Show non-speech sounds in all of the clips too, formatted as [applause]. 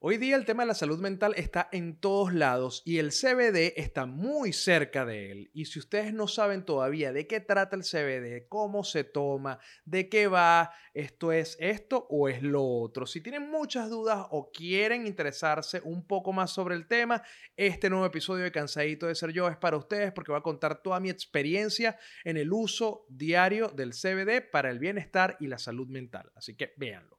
Hoy día el tema de la salud mental está en todos lados y el CBD está muy cerca de él. Y si ustedes no saben todavía de qué trata el CBD, cómo se toma, de qué va, esto es esto o es lo otro. Si tienen muchas dudas o quieren interesarse un poco más sobre el tema, este nuevo episodio de Cansadito de Ser Yo es para ustedes porque va a contar toda mi experiencia en el uso diario del CBD para el bienestar y la salud mental. Así que véanlo.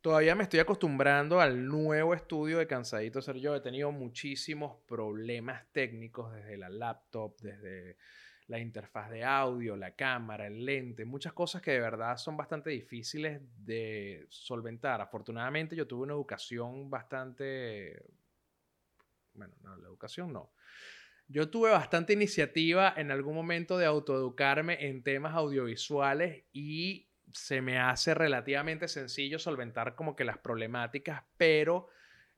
Todavía me estoy acostumbrando al nuevo estudio de Cansadito Ser Yo. He tenido muchísimos problemas técnicos desde la laptop, desde la interfaz de audio, la cámara, el lente, muchas cosas que de verdad son bastante difíciles de solventar. Afortunadamente yo tuve una educación bastante... Bueno, no, la educación no. Yo tuve bastante iniciativa en algún momento de autoeducarme en temas audiovisuales y se me hace relativamente sencillo solventar como que las problemáticas, pero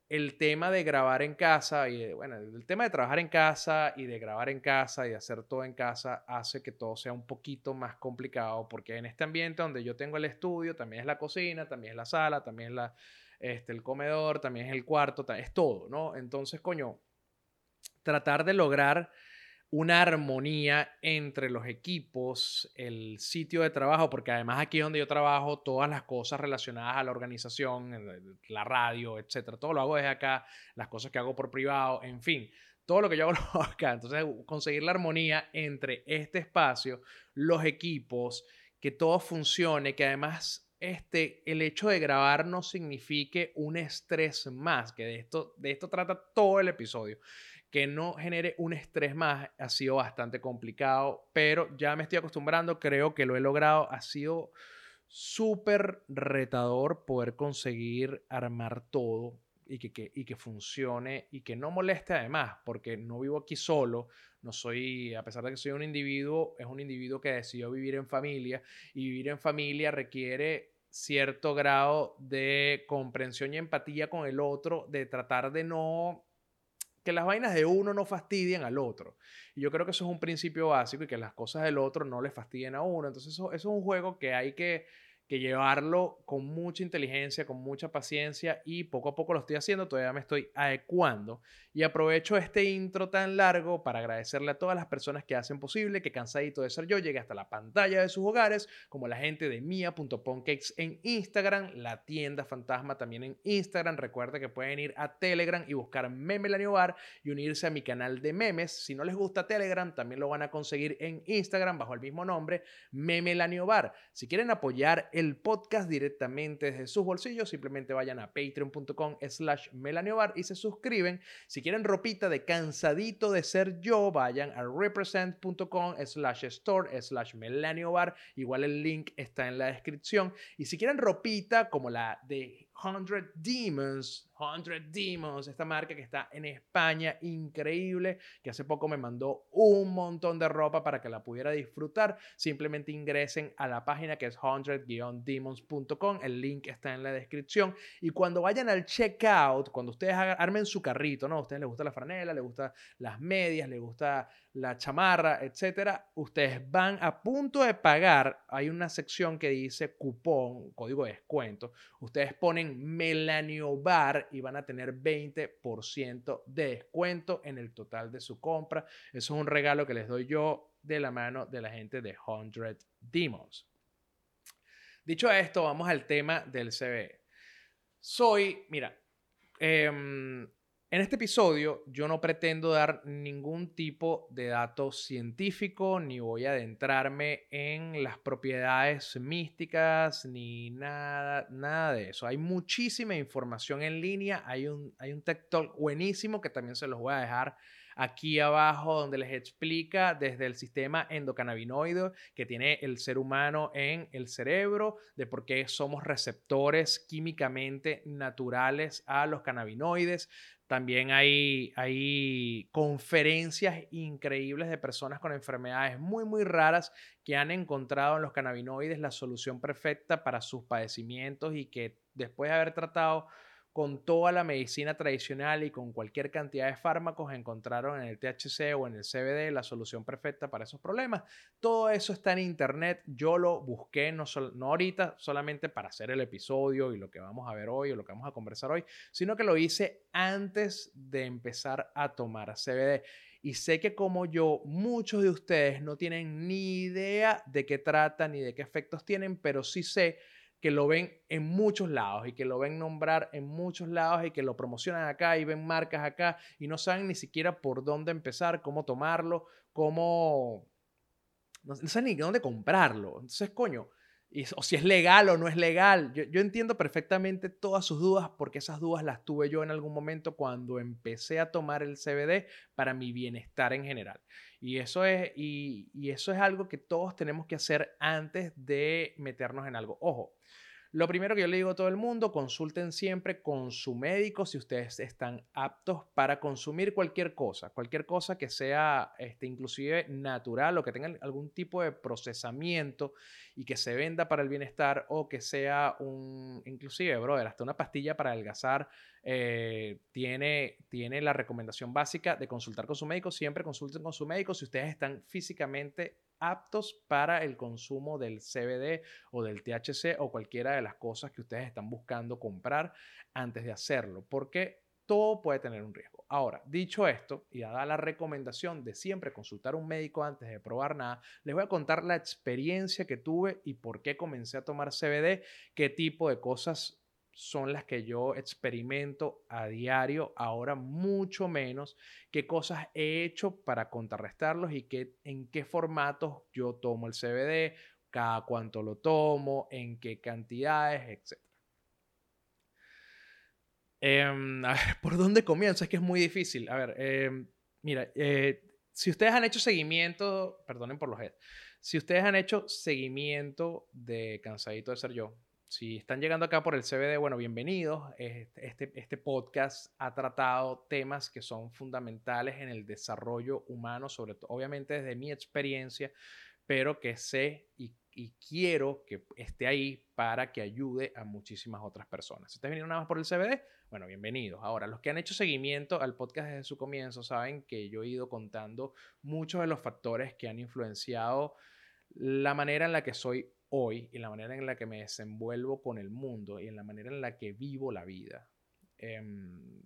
el tema de grabar en casa y bueno, el tema de trabajar en casa y de grabar en casa y de hacer todo en casa hace que todo sea un poquito más complicado porque en este ambiente donde yo tengo el estudio, también es la cocina, también es la sala, también es este, el comedor, también es el cuarto, es todo, ¿no? Entonces, coño, tratar de lograr una armonía entre los equipos, el sitio de trabajo, porque además aquí donde yo trabajo, todas las cosas relacionadas a la organización, la radio, etcétera, todo lo hago desde acá, las cosas que hago por privado, en fin, todo lo que yo hago [laughs] lo hago acá. Entonces, conseguir la armonía entre este espacio, los equipos, que todo funcione, que además este, el hecho de grabar no signifique un estrés más, que de esto, de esto trata todo el episodio que no genere un estrés más ha sido bastante complicado, pero ya me estoy acostumbrando, creo que lo he logrado, ha sido súper retador poder conseguir armar todo y que, y que funcione y que no moleste además, porque no vivo aquí solo, no soy, a pesar de que soy un individuo, es un individuo que decidió vivir en familia y vivir en familia requiere cierto grado de comprensión y empatía con el otro, de tratar de no que las vainas de uno no fastidien al otro. Y yo creo que eso es un principio básico y que las cosas del otro no le fastidien a uno. Entonces eso, eso es un juego que hay que que llevarlo con mucha inteligencia, con mucha paciencia y poco a poco lo estoy haciendo, todavía me estoy adecuando. Y aprovecho este intro tan largo para agradecerle a todas las personas que hacen posible que Cansadito de Ser Yo llegue hasta la pantalla de sus hogares, como la gente de mia.poncakes en Instagram, la tienda fantasma también en Instagram, recuerda que pueden ir a Telegram y buscar Memelanio Bar y unirse a mi canal de memes, si no les gusta Telegram también lo van a conseguir en Instagram bajo el mismo nombre, Memelanio Bar. Si quieren apoyar el el podcast directamente desde sus bolsillos, simplemente vayan a patreon.com slash melaniobar y se suscriben. Si quieren ropita de cansadito de ser yo, vayan a represent.com slash store slash melaniobar. Igual el link está en la descripción. Y si quieren ropita como la de 100 Demons, 100 Demons, esta marca que está en España, increíble, que hace poco me mandó un montón de ropa para que la pudiera disfrutar. Simplemente ingresen a la página que es 100-demons.com, el link está en la descripción. Y cuando vayan al checkout, cuando ustedes armen su carrito, ¿no? A ustedes les gusta la franela, les gusta las medias, les gusta la chamarra, etcétera, ustedes van a punto de pagar, hay una sección que dice cupón, código de descuento, ustedes ponen Melanio Bar y van a tener 20% de descuento en el total de su compra. Eso es un regalo que les doy yo de la mano de la gente de 100 Demons. Dicho esto, vamos al tema del CBE. Soy, mira, eh, en este episodio yo no pretendo dar ningún tipo de dato científico, ni voy a adentrarme en las propiedades místicas, ni nada, nada de eso. Hay muchísima información en línea, hay un, hay un TED Talk buenísimo que también se los voy a dejar aquí abajo donde les explica desde el sistema endocannabinoide que tiene el ser humano en el cerebro, de por qué somos receptores químicamente naturales a los cannabinoides. También hay, hay conferencias increíbles de personas con enfermedades muy, muy raras que han encontrado en los cannabinoides la solución perfecta para sus padecimientos y que después de haber tratado con toda la medicina tradicional y con cualquier cantidad de fármacos encontraron en el THC o en el CBD la solución perfecta para esos problemas. Todo eso está en internet. Yo lo busqué, no, ahorita solamente para hacer el episodio y lo que vamos a ver hoy o lo que vamos a conversar hoy, sino que lo hice antes de empezar a tomar CBD. Y sé que como yo, muchos de ustedes no tienen ni idea de qué trata ni de qué efectos tienen, pero sí sé que lo ven en muchos lados y que lo ven nombrar en muchos lados y que lo promocionan acá y ven marcas acá y no saben ni siquiera por dónde empezar, cómo tomarlo, cómo... No, saben ni dónde comprarlo. Entonces, coño, o si es legal o no es legal. Yo, yo, entiendo perfectamente todas sus dudas porque esas dudas las tuve yo en algún momento cuando empecé a tomar el CBD para mi bienestar en general. Y eso es, y, y eso es algo que todos tenemos que hacer antes de meternos en algo. Ojo, lo primero que yo le digo a todo el mundo, consulten siempre con su médico si ustedes están aptos para consumir cualquier cosa, cualquier cosa que sea este, inclusive natural o que tenga algún tipo de procesamiento y que se venda para el bienestar o que sea un, inclusive, brother, hasta una pastilla para adelgazar, eh, tiene, tiene la recomendación básica de consultar con su médico. Siempre consulten con su médico si ustedes están físicamente aptos para el consumo del CBD o del THC o cualquiera de las cosas que ustedes están buscando comprar antes de hacerlo, porque todo puede tener un riesgo. Ahora, dicho esto, y dada la recomendación de siempre consultar a un médico antes de probar nada, les voy a contar la experiencia que tuve y por qué comencé a tomar CBD, qué tipo de cosas son las que yo experimento a diario, ahora mucho menos, qué cosas he hecho para contrarrestarlos y qué, en qué formatos yo tomo el CBD, cada cuánto lo tomo, en qué cantidades, etc. Em, a ver, [laughs] ¿por dónde comienzo? Es que es muy difícil. A ver, em, mira, eh, si ustedes han hecho seguimiento, perdonen por los heads, si ustedes han hecho seguimiento de Cansadito de Ser Yo, si están llegando acá por el CBD, bueno, bienvenidos. Este, este, podcast ha tratado temas que son fundamentales en el desarrollo humano, sobre todo, obviamente desde mi experiencia, pero que sé y, y, quiero que esté ahí para que ayude a muchísimas otras personas. Si ustedes vinieron nada más por el CBD, bueno, bienvenidos. Ahora, los que han hecho seguimiento al podcast desde su comienzo saben que yo he ido contando muchos de los factores que han influenciado la manera en la que soy hoy y la manera en la que me desenvuelvo con el mundo y en la manera en la que vivo la vida. Em,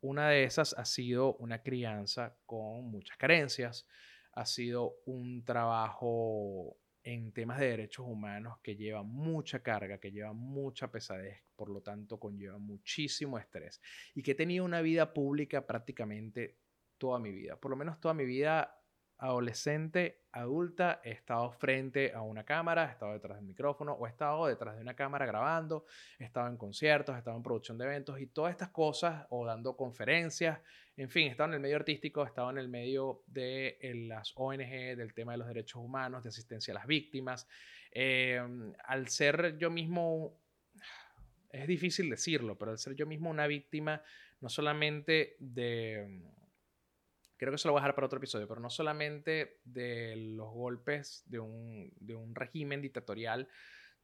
una de esas ha sido una crianza con muchas carencias, ha sido un trabajo en temas de derechos humanos que lleva mucha carga, que lleva mucha pesadez, por lo tanto conlleva muchísimo estrés y que he tenido una vida pública prácticamente toda mi vida. Por lo menos toda mi vida adolescente, adulta, he estado frente a una cámara, he estado detrás del micrófono o he estado detrás de una cámara grabando, he estado en conciertos, he estado en producción de eventos y todas estas cosas o dando conferencias, en fin, he estado en el medio artístico, he estado en el medio de las ONG, del tema de los derechos humanos, de asistencia a las víctimas. Em, al ser yo mismo, es difícil decirlo, pero al ser yo mismo una víctima, no solamente de creo que eso lo voy a dejar para otro episodio, pero no solamente de los golpes de un, de un régimen dictatorial,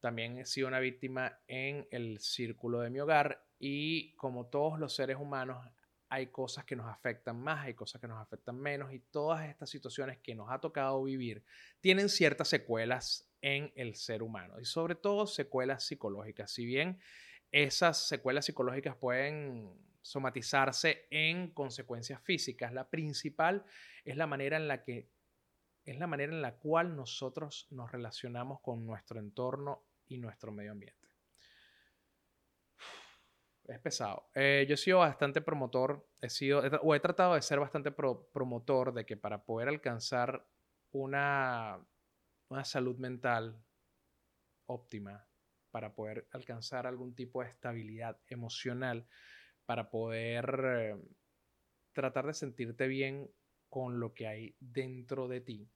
también he sido una víctima en el círculo de mi hogar y como todos los seres humanos hay cosas que nos afectan más, hay cosas que nos afectan menos y todas estas situaciones que nos ha tocado vivir tienen ciertas secuelas en el ser humano y sobre todo secuelas psicológicas. Si bien esas secuelas psicológicas pueden somatizarse en consecuencias físicas. La principal es la manera en la que es la manera en la cual nosotros nos relacionamos con nuestro entorno y nuestro medio ambiente. Es pesado. Eh, yo he sido bastante promotor, he sido, o he tratado de ser bastante promotor de que para poder alcanzar una, una salud mental óptima, para poder alcanzar algún tipo de estabilidad emocional, para poder eh, tratar de sentirte bien con lo que hay dentro de ti,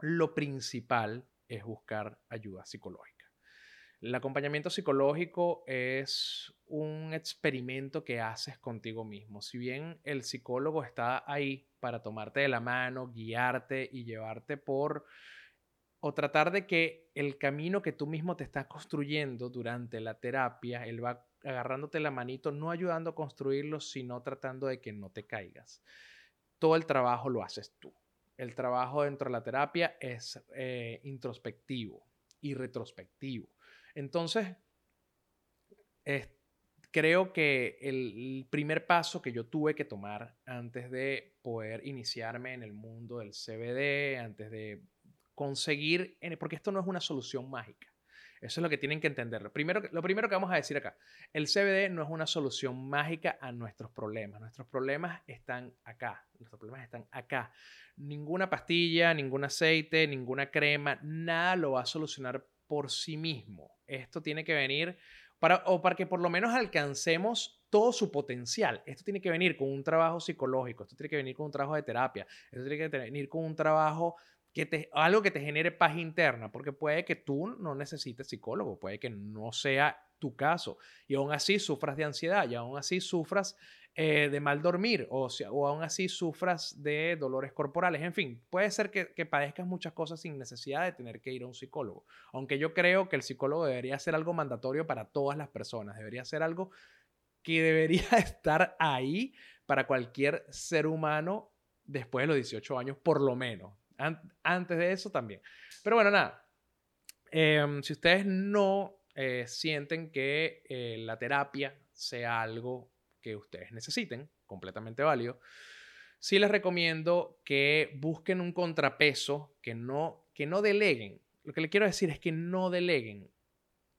lo principal es buscar ayuda psicológica. El acompañamiento psicológico es un experimento que haces contigo mismo. Si bien el psicólogo está ahí para tomarte de la mano, guiarte y llevarte por o tratar de que el camino que tú mismo te estás construyendo durante la terapia, él va agarrándote la manito, no ayudando a construirlo, sino tratando de que no te caigas. Todo el trabajo lo haces tú. El trabajo dentro de la terapia es eh, introspectivo y retrospectivo. Entonces, creo que el, primer paso que yo tuve que tomar antes de poder iniciarme en el mundo del CBD, antes de conseguir, porque esto no es una solución mágica. Eso es lo que tienen que entender. Lo primero, lo primero que vamos a decir acá, el CBD no es una solución mágica a nuestros problemas. Nuestros problemas están acá. Nuestros problemas están acá. Ninguna pastilla, ningún aceite, ninguna crema, nada lo va a solucionar por sí mismo. Esto tiene que venir para, o para que por lo menos alcancemos todo su potencial. Esto tiene que venir con un trabajo psicológico, esto tiene que venir con un trabajo de terapia, esto tiene que venir con un trabajo que te, algo que te genere paz interna, porque puede que tú no necesites psicólogo, puede que no sea tu caso y aún así sufras de ansiedad y aún así sufras eh, de mal dormir o, o aún así sufras de dolores corporales. En fin, puede ser que, que, padezcas muchas cosas sin necesidad de tener que ir a un psicólogo. Aunque yo creo que el psicólogo debería ser algo mandatorio para todas las personas, debería ser algo que debería [laughs] estar ahí para cualquier ser humano después de los 18 años, por lo menos. Antes de eso también. Pero bueno, nada. Em, si ustedes no eh, sienten que eh, la terapia sea algo que ustedes necesiten, completamente válido. Sí les recomiendo que busquen un contrapeso, que no, que no deleguen. Lo que les quiero decir es que no deleguen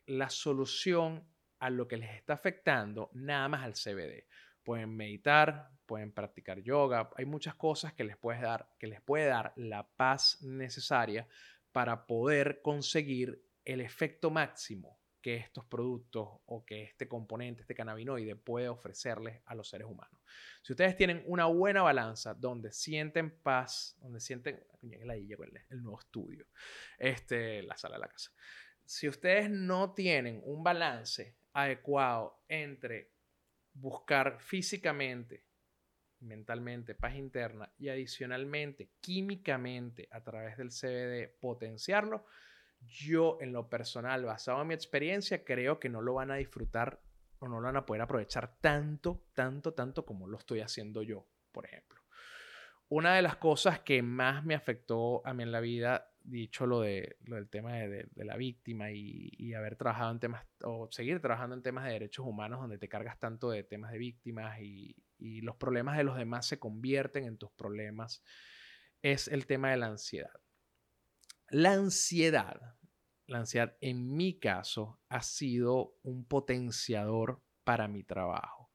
la solución a lo que les está afectando nada más al CBD. Pueden meditar, pueden practicar yoga, hay muchas cosas que les puede dar, que les puede dar la paz necesaria para poder conseguir el efecto máximo que estos productos o que este componente, este cannabinoide puede ofrecerles a los seres humanos. Si ustedes tienen una buena balanza donde sienten paz, donde sienten, el nuevo estudio, este, la sala de la casa. Si ustedes no tienen un balance adecuado entre buscar físicamente, mentalmente, paz interna y adicionalmente, químicamente, a través del CBD, potenciarlo, yo en lo personal, basado en mi experiencia, creo que no lo van a disfrutar o no lo van a poder aprovechar tanto, tanto, tanto como lo estoy haciendo yo, por ejemplo. Una de las cosas que más me afectó a mí en la vida, dicho lo, de, lo del tema de, la víctima y, haber trabajado en temas, o seguir trabajando en temas de derechos humanos, donde te cargas tanto de temas de víctimas y, y los problemas de los demás se convierten en tus problemas, es el tema de la ansiedad. La ansiedad, la ansiedad en mi caso ha sido un potenciador para mi trabajo.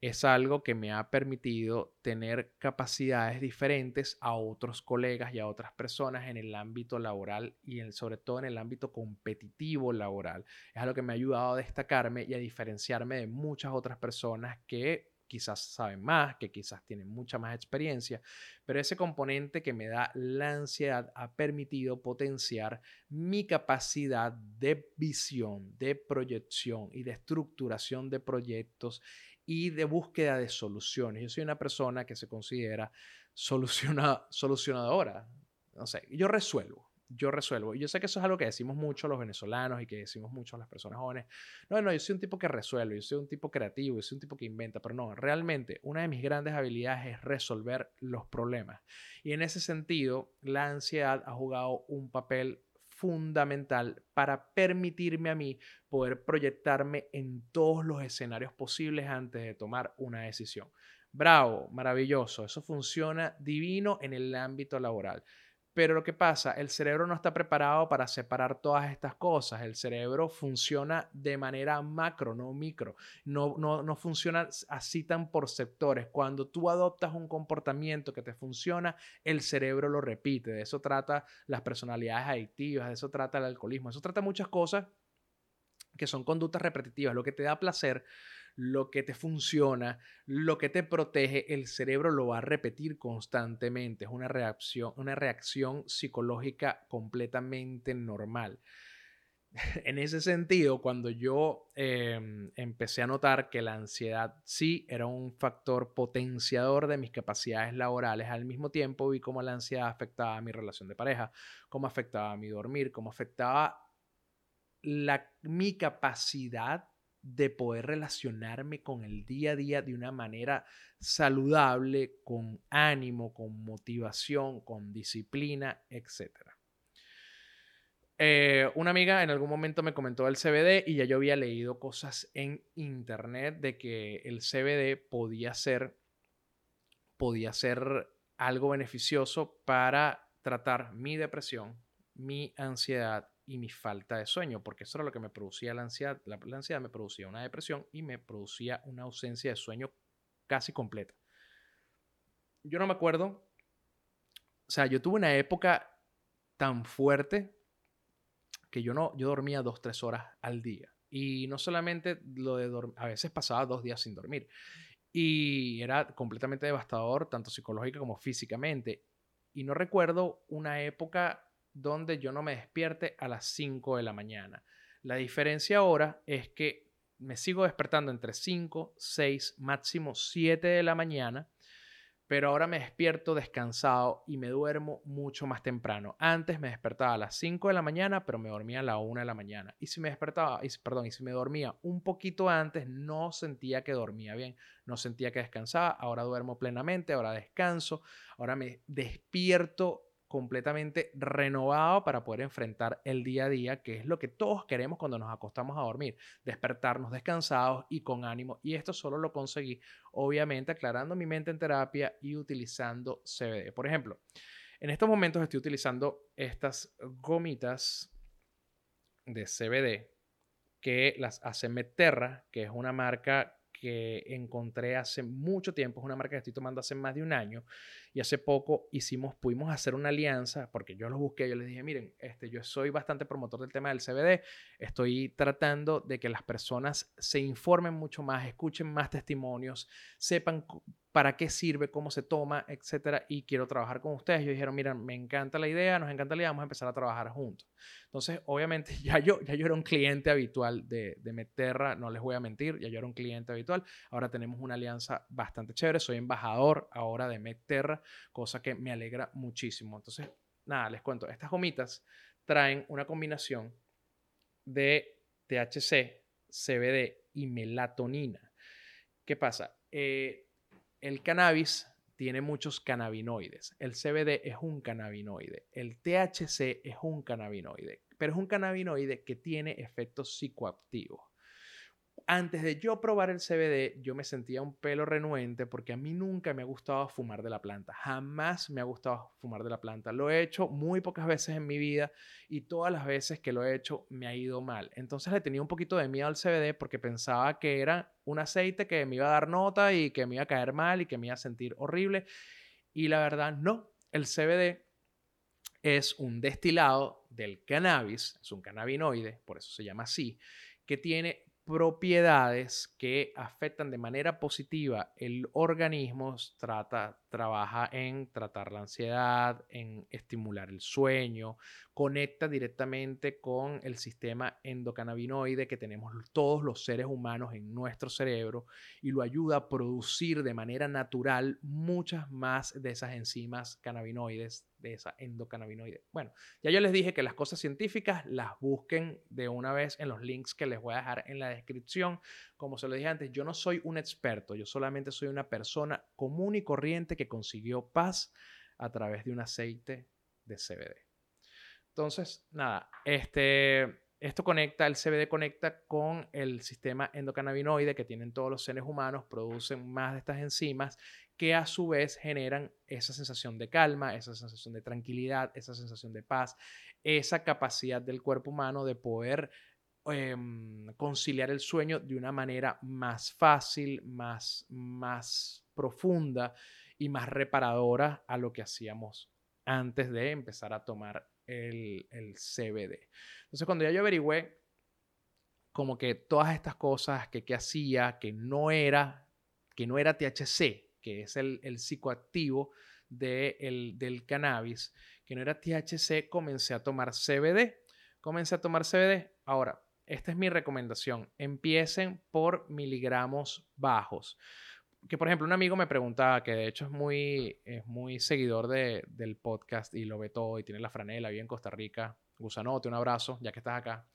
Es algo que me ha permitido tener capacidades diferentes a otros colegas y a otras personas en el ámbito laboral y sobre todo en el ámbito competitivo laboral. Es algo que me ha ayudado a destacarme y a diferenciarme de muchas otras personas que quizás saben más, que quizás tienen mucha más experiencia, pero ese componente que me da la ansiedad ha permitido potenciar mi capacidad de visión, de proyección y de estructuración de proyectos y de búsqueda de soluciones. Yo soy una persona que se considera [laughs] solucionadora. No sé, yo resuelvo yo resuelvo. Y yo sé que eso es algo que decimos mucho los venezolanos y que decimos mucho las personas jóvenes. No, no, yo soy un tipo que resuelve, yo soy un tipo creativo, yo soy un tipo que inventa, pero no, realmente una de mis grandes habilidades es resolver los problemas. Y en ese sentido, la ansiedad ha jugado un papel fundamental para permitirme a mí poder proyectarme en todos los escenarios posibles antes de tomar una decisión. Bravo, maravilloso, eso funciona divino en el ámbito laboral. Pero lo que pasa, el cerebro no está preparado para separar todas estas cosas. El cerebro funciona de manera macro, no micro. No, no, no funciona así tan por sectores. Cuando tú adoptas un comportamiento que te funciona, el cerebro lo repite. De eso trata las personalidades adictivas, de eso trata el alcoholismo, de eso trata muchas cosas que son conductas repetitivas. Lo que te da placer lo que te funciona, lo que te protege, el cerebro lo va a repetir constantemente. Es una reacción, una reacción psicológica completamente normal. [laughs] en ese sentido, cuando yo em, empecé a notar que la ansiedad sí era un factor potenciador de mis capacidades laborales, al mismo tiempo vi cómo la ansiedad afectaba a mi relación de pareja, cómo afectaba a mi dormir, cómo afectaba la, mi capacidad de poder relacionarme con el día a día de una manera saludable, con ánimo, con motivación, con disciplina, etcétera. Eh, una amiga en algún momento me comentó del CBD y ya yo había leído cosas en internet de que el CBD podía ser, podía ser algo beneficioso para tratar mi depresión, mi ansiedad y mi falta de sueño, porque eso era lo que me producía la ansiedad. La, la ansiedad me producía una depresión y me producía una ausencia de sueño casi completa. Yo no me acuerdo, o sea, yo tuve una época tan fuerte que yo no, yo dormía dos, tres horas al día. Y no solamente lo de dormir, a veces pasaba dos días sin dormir. Y era completamente devastador, tanto psicológica como físicamente. Y no recuerdo una época donde yo no me despierte a las 5 de la mañana. La diferencia ahora es que me sigo despertando entre 5, 6, máximo 7 de la mañana pero ahora me despierto descansado y me duermo mucho más temprano. Antes me despertaba a las 5 de la mañana, pero me dormía a la 1 de la mañana. Y si me despertaba, perdón, y si me dormía un poquito antes, no sentía que dormía bien, no sentía que descansaba. Ahora duermo plenamente, ahora descanso, ahora me despierto completamente renovado para poder enfrentar el día a día, que es lo que todos queremos cuando nos acostamos a dormir, despertarnos descansados y con ánimo. Y esto solo lo conseguí, obviamente, aclarando mi mente en terapia y utilizando CBD. Por ejemplo, en estos momentos estoy utilizando estas gomitas de CBD que las hace Meterra, que es una marca que encontré hace mucho tiempo, es una marca que estoy tomando hace más de un año y hace poco hicimos, pudimos hacer una alianza porque yo los busqué, yo les dije, miren, este, yo soy bastante promotor del tema del CBD, estoy tratando de que las personas se informen mucho más, escuchen más testimonios, sepan para qué sirve, cómo se toma, etcétera, y quiero trabajar con ustedes. Yo dijeron, mira, me encanta la idea, nos encanta la idea, vamos a empezar a trabajar juntos. Entonces, obviamente, [laughs] ya yo, ya yo era un cliente habitual de, de Meterra, no les voy a mentir, ya yo era un cliente habitual. Ahora tenemos una alianza bastante chévere, soy embajador ahora de Meterra, cosa que me alegra muchísimo. Entonces, nada, les cuento, estas gomitas traen una combinación de THC, CBD y melatonina. ¿Qué pasa? Eh, el cannabis tiene muchos cannabinoides. El CBD es un cannabinoide. El THC es un cannabinoide. Pero es un cannabinoide que tiene efectos psicoactivos antes de yo probar el CBD, yo me sentía un pelo renuente porque a mí nunca me ha gustado fumar de la planta. Jamás me ha gustado fumar de la planta. Lo he hecho muy pocas veces en mi vida y todas las veces que lo he hecho me ha ido mal. Entonces le tenía un poquito de miedo al CBD porque pensaba que era un aceite que me iba a dar nota y que me iba a caer mal y que me iba a sentir horrible. Y la verdad, no. El CBD es un destilado del cannabis, es un cannabinoide, por eso se llama así, que tiene propiedades que afectan de manera positiva el organismo, trata, trabaja en tratar la ansiedad, en estimular el sueño, conecta directamente con el sistema endocannabinoide que tenemos todos los seres humanos en nuestro cerebro y lo ayuda a producir de manera natural muchas más de esas enzimas cannabinoides, de esa endocannabinoide. Bueno, ya yo les dije que las cosas científicas las busquen de una vez en los links que les voy a dejar en la descripción. Como se lo dije antes, yo no soy un experto, yo solamente soy una persona común y corriente que consiguió paz a través de un aceite de CBD. Entonces, nada, este, esto conecta, el CBD conecta con el sistema endocannabinoide que tienen todos los seres humanos, producen más de estas enzimas que a su vez generan esa sensación de calma, esa sensación de tranquilidad, esa sensación de paz, esa capacidad del cuerpo humano de poder em, conciliar el sueño de una manera más fácil, más, más profunda y más reparadora a lo que hacíamos antes de empezar a tomar el, CBD. Entonces, cuando ya yo averigüé como que todas estas cosas que, que hacía, que no era, que no era THC, que es el, el psicoactivo de el, del cannabis, que no era THC, comencé a tomar CBD. Comencé a tomar CBD. Ahora, esta es mi recomendación. Empiecen por miligramos bajos. Que por ejemplo un amigo me preguntaba, que de hecho es muy, es muy seguidor de, del podcast y lo ve todo y tiene la franela, vive en Costa Rica. Gusanote, un abrazo, ya que estás acá.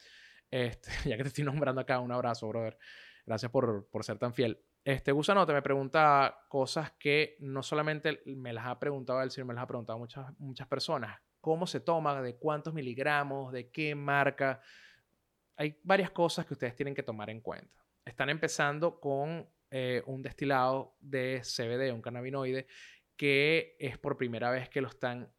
Este, [laughs] ya que te estoy nombrando acá, un abrazo, brother. Gracias por, por ser tan fiel. Este Gusanote me preguntaba cosas que no solamente me las ha preguntado él, sino me las ha preguntado muchas, muchas personas. ¿Cómo se toma? ¿De cuántos miligramos? ¿De qué marca? Hay varias cosas que ustedes tienen que tomar en cuenta. Están empezando con eh, un destilado de CBD, un cannabinoide, que es por primera vez que lo están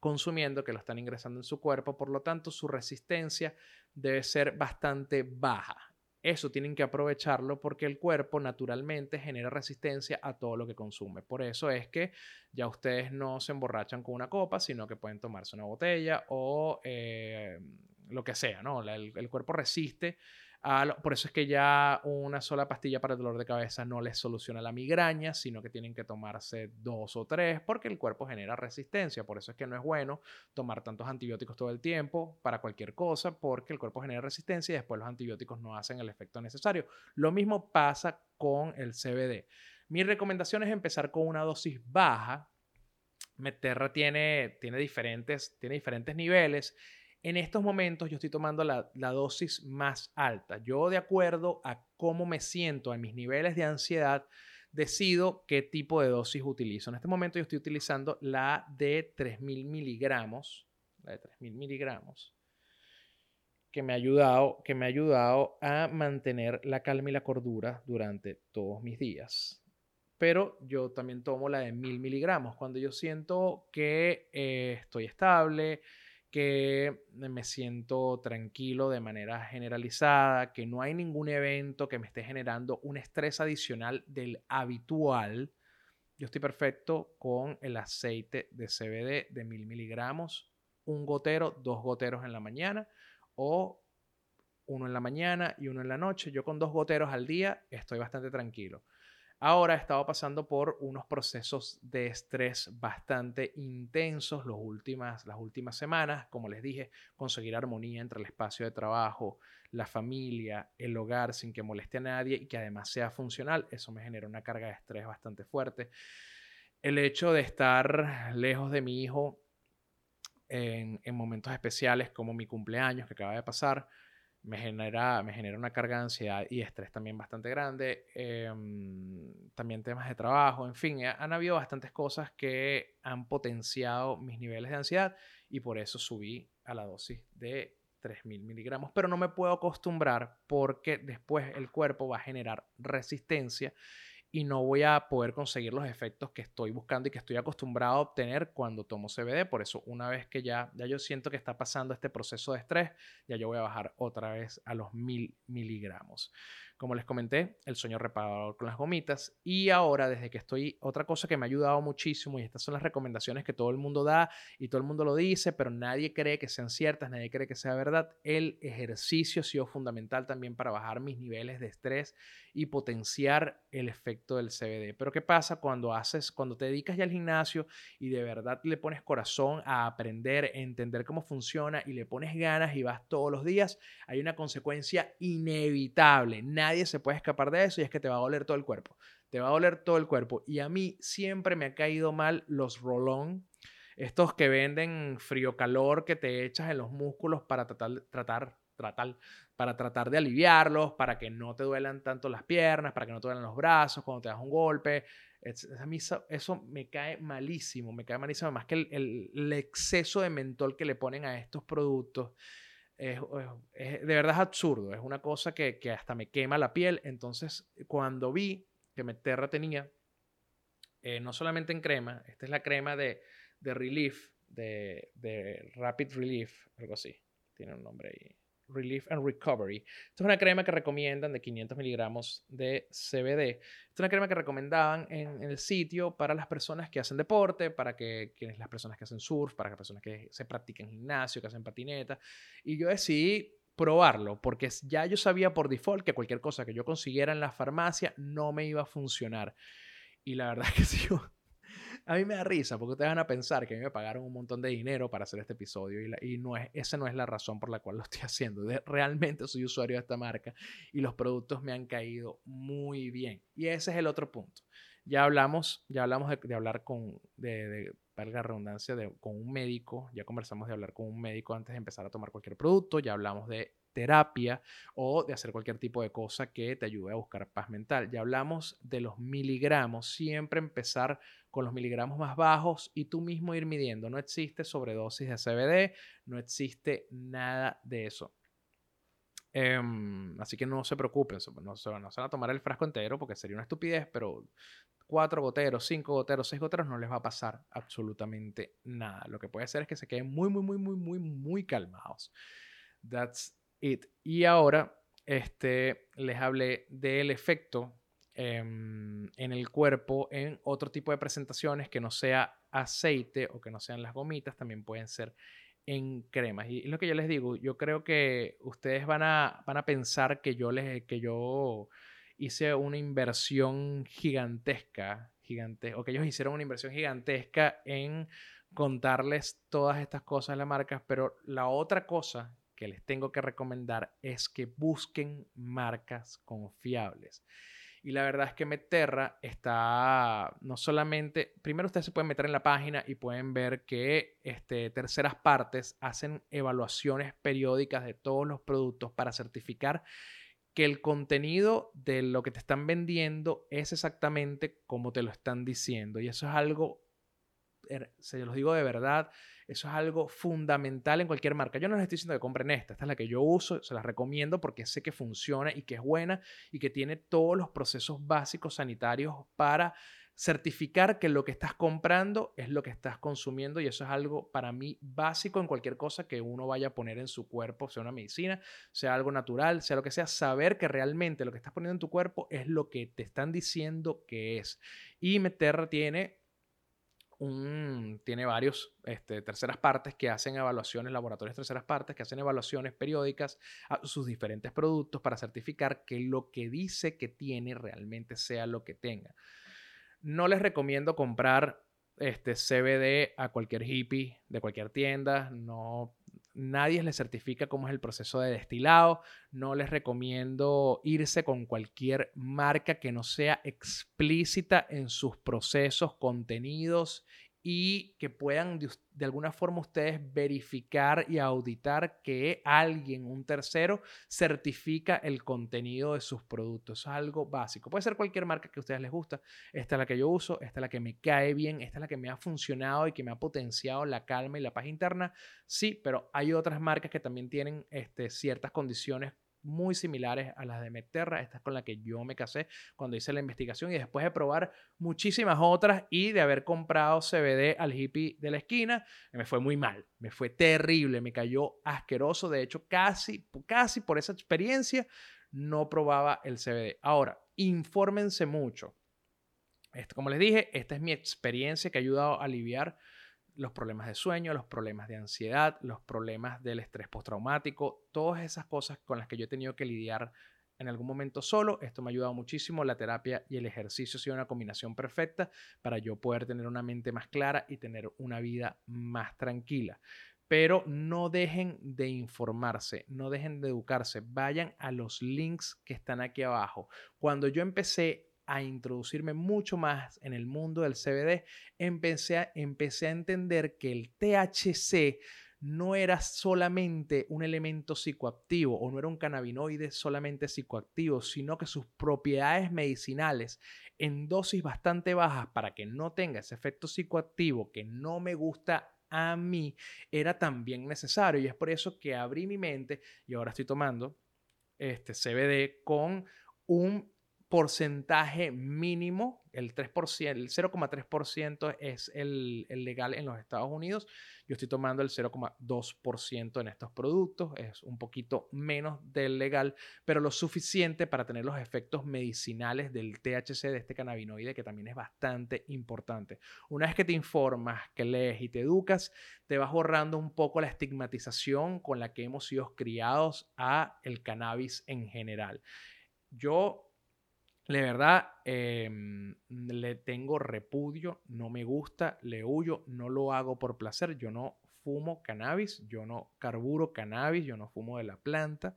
consumiendo, que lo están ingresando en su cuerpo, por lo tanto su resistencia debe ser bastante baja. Eso tienen que aprovecharlo porque el cuerpo naturalmente genera resistencia a todo lo que consume. Por eso es que ya ustedes no se emborrachan con una copa, sino que pueden tomarse una botella o eh, lo que sea, ¿no? el cuerpo resiste por eso es que ya una sola pastilla para el dolor de cabeza no les soluciona la migraña, sino que tienen que tomarse dos o tres porque el cuerpo genera resistencia. Por eso es que no es bueno tomar tantos antibióticos todo el tiempo para cualquier cosa porque el cuerpo genera resistencia y después los antibióticos no hacen el efecto necesario. Lo mismo pasa con el CBD. Mi recomendación es empezar con una dosis baja. Meterra tiene diferentes niveles en estos momentos yo estoy tomando la, dosis más alta. Yo de acuerdo a cómo me siento, a mis niveles de ansiedad, decido qué tipo de dosis utilizo. En este momento yo estoy utilizando la de 3.000 miligramos, la de 3.000 miligramos, que me, ha ayudado, que me ha ayudado a mantener la calma y la cordura durante todos mis días. Pero yo también tomo la de 1.000 miligramos cuando yo siento que eh, estoy estable, que me siento tranquilo de manera generalizada, que no hay ningún evento que me esté generando un estrés adicional del habitual. Yo estoy perfecto con el aceite de CBD de mil miligramos, un gotero, dos goteros en la mañana o uno en la mañana y uno en la noche. Yo con dos goteros al día estoy bastante tranquilo. Ahora he estado pasando por unos procesos de estrés bastante intensos últimas, las últimas semanas. Como les dije, conseguir armonía entre el espacio de trabajo, la familia, el hogar, sin que moleste a nadie y que además sea funcional. Eso me genera una carga de estrés bastante fuerte. El hecho de estar lejos de mi hijo en, en momentos especiales como mi cumpleaños que acaba de pasar, me genera, me genera una carga de ansiedad y estrés también bastante grande. Em, también temas de trabajo, en fin, han habido bastantes cosas que han potenciado mis niveles de ansiedad y por eso subí a la dosis de 3.000 miligramos. Pero no me puedo acostumbrar porque después el cuerpo va a generar resistencia y no voy a poder conseguir los efectos que estoy buscando y que estoy acostumbrado a obtener cuando tomo CBD. Por eso, una vez que ya, ya yo siento que está pasando este proceso de estrés, ya yo voy a bajar otra vez a los mil miligramos. Como les comenté, el sueño reparador con las gomitas. Y ahora, desde que estoy, otra cosa que me ha ayudado muchísimo, y estas son las recomendaciones que todo el mundo da y todo el mundo lo dice, pero nadie cree que sean ciertas, nadie cree que sea verdad. El ejercicio ha sido fundamental también para bajar mis niveles de estrés y potenciar el efecto del CBD. Pero ¿qué pasa cuando haces, cuando te dedicas ya al gimnasio y de verdad le pones corazón a aprender, a entender cómo funciona y le pones ganas y vas todos los días? Hay una consecuencia inevitable. Se puede escapar de eso y es que te va a doler todo el cuerpo. Te va a doler todo el cuerpo. Y a mí siempre me ha caído mal los rolón. Estos que venden frío-calor que te echas en los músculos para tratar, tratar, tratar, para tratar de aliviarlos, para que no te duelan tanto las piernas, para que no te duelan los brazos cuando te das un golpe. a mí eso, me cae malísimo, me cae malísimo. Más que el exceso de mentol que le ponen a estos productos de verdad es absurdo, es una cosa que, que, hasta me quema la piel. Entonces, cuando vi que Meterra tenía, eh, no solamente en crema, esta es la crema de, de Relief, de, de Rapid Relief, algo así, tiene un nombre ahí. Relief and Recovery. Esta es una crema que recomiendan de 500 miligramos de CBD. Esta es una crema que recomendaban en, el sitio para las personas que hacen deporte, para que, quienes las personas que hacen surf, para las personas que se practican gimnasio, que hacen patineta. Y yo decidí probarlo, porque ya yo sabía por default que cualquier cosa que yo consiguiera en la farmacia no me iba a funcionar. Y la verdad es [laughs] que sí, a mí me da risa, porque ustedes van a pensar que a mí me pagaron un montón de dinero para hacer este episodio y, no es, esa no es la razón por la cual lo estoy [laughs] haciendo. realmente soy usuario de esta marca y los productos me han caído muy bien. Y ese es el otro punto. Ya hablamos, ya hablamos de, hablar con, de, de redundancia, de, con un médico, ya conversamos de hablar con un médico antes de empezar a tomar cualquier producto, ya hablamos de terapia o de hacer cualquier tipo de cosa que te ayude a buscar paz mental. Ya hablamos de los miligramos, siempre empezar con los miligramos más bajos y tú mismo ir midiendo. No existe sobredosis de CBD, no existe nada de eso. Em, así que no se preocupen, no se, van a tomar el frasco entero porque sería una estupidez, pero cuatro goteros, cinco goteros, seis goteros no les va a pasar absolutamente nada. Lo que puede hacer es que se queden muy, muy, muy, muy, muy, muy calmados. That's y ahora este, les hablé del efecto em, en el cuerpo en otro tipo de presentaciones que no sea aceite o que no sean las gomitas, también pueden ser en cremas. Y, lo que yo les digo, yo creo que ustedes van a, van a pensar que yo, les, que yo hice una inversión gigantesca, gigante, o que ellos hicieron una inversión gigantesca en contarles todas estas cosas de las marcas, pero la otra cosa que les tengo que recomendar es que busquen marcas confiables. Y la verdad es que Meterra está no solamente, primero ustedes se pueden meter en la página y pueden ver que este, terceras partes hacen evaluaciones periódicas de todos los productos para certificar que el contenido de lo que te están vendiendo es exactamente como te lo están diciendo. Y eso es algo, er, se los digo de verdad, eso es algo fundamental en cualquier marca. Yo no les estoy diciendo que compren esta, esta es la que yo uso, se las recomiendo porque sé que funciona y que es buena y que tiene todos los procesos básicos sanitarios para certificar que lo que estás comprando es lo que estás consumiendo y eso es algo para mí básico en cualquier cosa que uno vaya a poner en su cuerpo, sea una medicina, sea algo natural, sea lo que sea, saber que realmente lo que estás poniendo en tu cuerpo es lo que te están diciendo que es. Y Meterra tiene tiene varios este, terceras partes que hacen evaluaciones, laboratorios terceras partes que hacen evaluaciones periódicas a sus diferentes productos para certificar que lo que dice que tiene realmente sea lo que tenga. No les recomiendo comprar este CBD a cualquier hippie de cualquier tienda, no nadie les certifica cómo es el proceso de destilado. No les recomiendo irse con cualquier marca que no sea explícita en sus procesos, contenidos y que puedan de, alguna forma ustedes verificar y auditar que alguien, un tercero, certifica el contenido de sus productos. Es algo básico. Puede ser cualquier marca que a ustedes les gusta. Esta es la que yo uso, esta es la que me cae bien, esta es la que me ha funcionado y que me ha potenciado la calma y la paz interna. Sí, pero hay otras marcas que también tienen este, ciertas condiciones muy similares a las de Meterra. Esta es con la que yo me casé cuando hice la investigación y después de probar muchísimas otras y de haber comprado CBD al hippie de la esquina, me fue muy mal, me fue terrible, me cayó asqueroso. De hecho, casi, casi por esa experiencia no probaba el CBD. Ahora, infórmense mucho. Esto, como les dije, esta es mi experiencia que ha ayudado a aliviar los problemas de sueño, los problemas de ansiedad, los problemas del estrés postraumático, todas esas cosas con las que yo he tenido que lidiar en algún momento solo. Esto me ha ayudado muchísimo. La terapia y el ejercicio ha sido una combinación perfecta para yo poder tener una mente más clara y tener una vida más tranquila. Pero no dejen de informarse, no dejen de educarse. Vayan a los links que están aquí abajo. Cuando yo empecé a introducirme mucho más en el mundo del CBD, empecé a, empecé a entender que el THC no era solamente un elemento psicoactivo o no era un cannabinoide solamente psicoactivo, sino que sus propiedades medicinales en dosis bastante bajas para que no tenga ese efecto psicoactivo que no me gusta a mí, era también necesario. Y es por eso que abrí mi mente y ahora estoy tomando este CBD con un porcentaje mínimo, el 3%, el 0,3% es el, el, legal en los Estados Unidos. Yo estoy tomando el 0,2% en estos productos, es un poquito menos del legal, pero lo suficiente para tener los efectos medicinales del THC, de este cannabinoide, que también es bastante importante. Una vez que te informas, que lees y te educas, te vas borrando un poco la estigmatización con la que hemos sido criados a el cannabis en general. Yo de verdad, em, le tengo repudio, no me gusta, le huyo, no lo hago por placer. Yo no fumo cannabis, yo no carburo cannabis, yo no fumo de la planta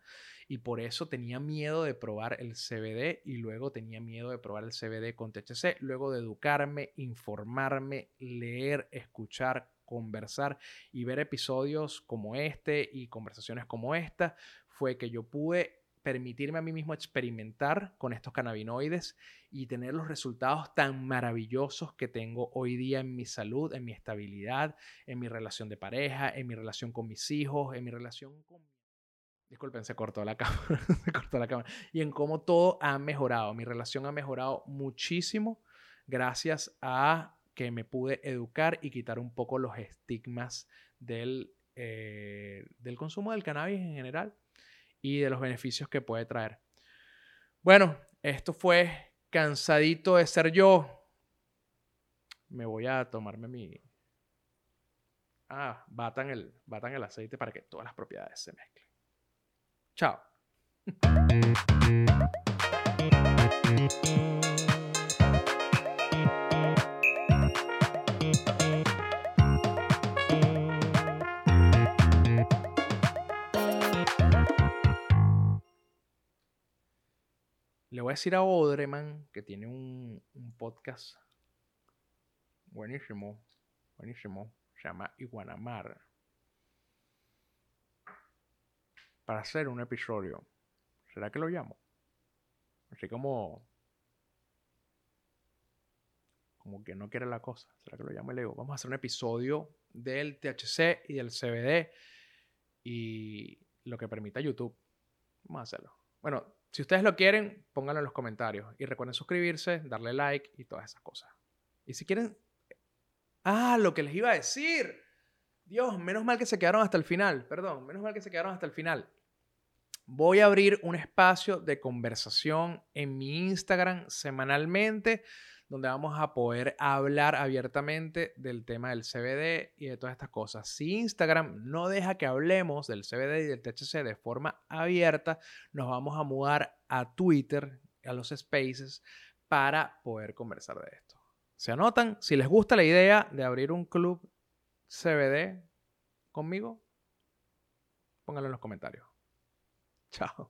y por eso tenía miedo de probar el CBD y luego tenía miedo de probar el CBD con THC, luego de educarme, informarme, leer, escuchar, conversar y ver episodios como este y conversaciones como esta, fue que yo pude permitirme a mí mismo experimentar con estos cannabinoides y tener los resultados tan maravillosos que tengo hoy día en mi salud, en mi estabilidad, en mi relación de pareja, en mi relación con mis hijos, en mi relación con... Disculpen, se cortó la [laughs] cámara, se cortó la cámara. Y en cómo todo ha mejorado. Mi relación ha mejorado muchísimo gracias a que me pude educar y quitar un poco los estigmas del, eh, del consumo del cannabis en general y de los beneficios que puede traer. Bueno, esto fue cansadito de ser yo. Me voy a tomarme mi... Ah, batan el, batan el aceite para que todas las propiedades se mezclen. Chao. Voy a decir a Odreman, que tiene un, podcast buenísimo, buenísimo, se llama Iguanamar, para hacer un episodio. ¿Será que lo llamo? Así como como que no quiere la cosa. ¿Será que lo llamo y le digo, vamos a hacer un episodio del THC y del CBD y lo que permita YouTube? Vamos a hacerlo. Bueno, si ustedes lo quieren, pónganlo en los comentarios. Y recuerden suscribirse, darle like y todas esas cosas. Y si quieren... Ah, lo que les iba a decir. Dios, menos mal que se quedaron hasta el final. Perdón, menos mal que se quedaron hasta el final. Voy a abrir un espacio de conversación en mi Instagram semanalmente donde vamos a poder hablar abiertamente del tema del CBD y de todas estas cosas. Si Instagram no deja que hablemos del CBD y del THC de forma abierta, nos vamos a mudar a Twitter, a los spaces, para poder conversar de esto. ¿Se anotan? Si les gusta la idea de abrir un club CBD conmigo, pónganlo en los comentarios. Chao.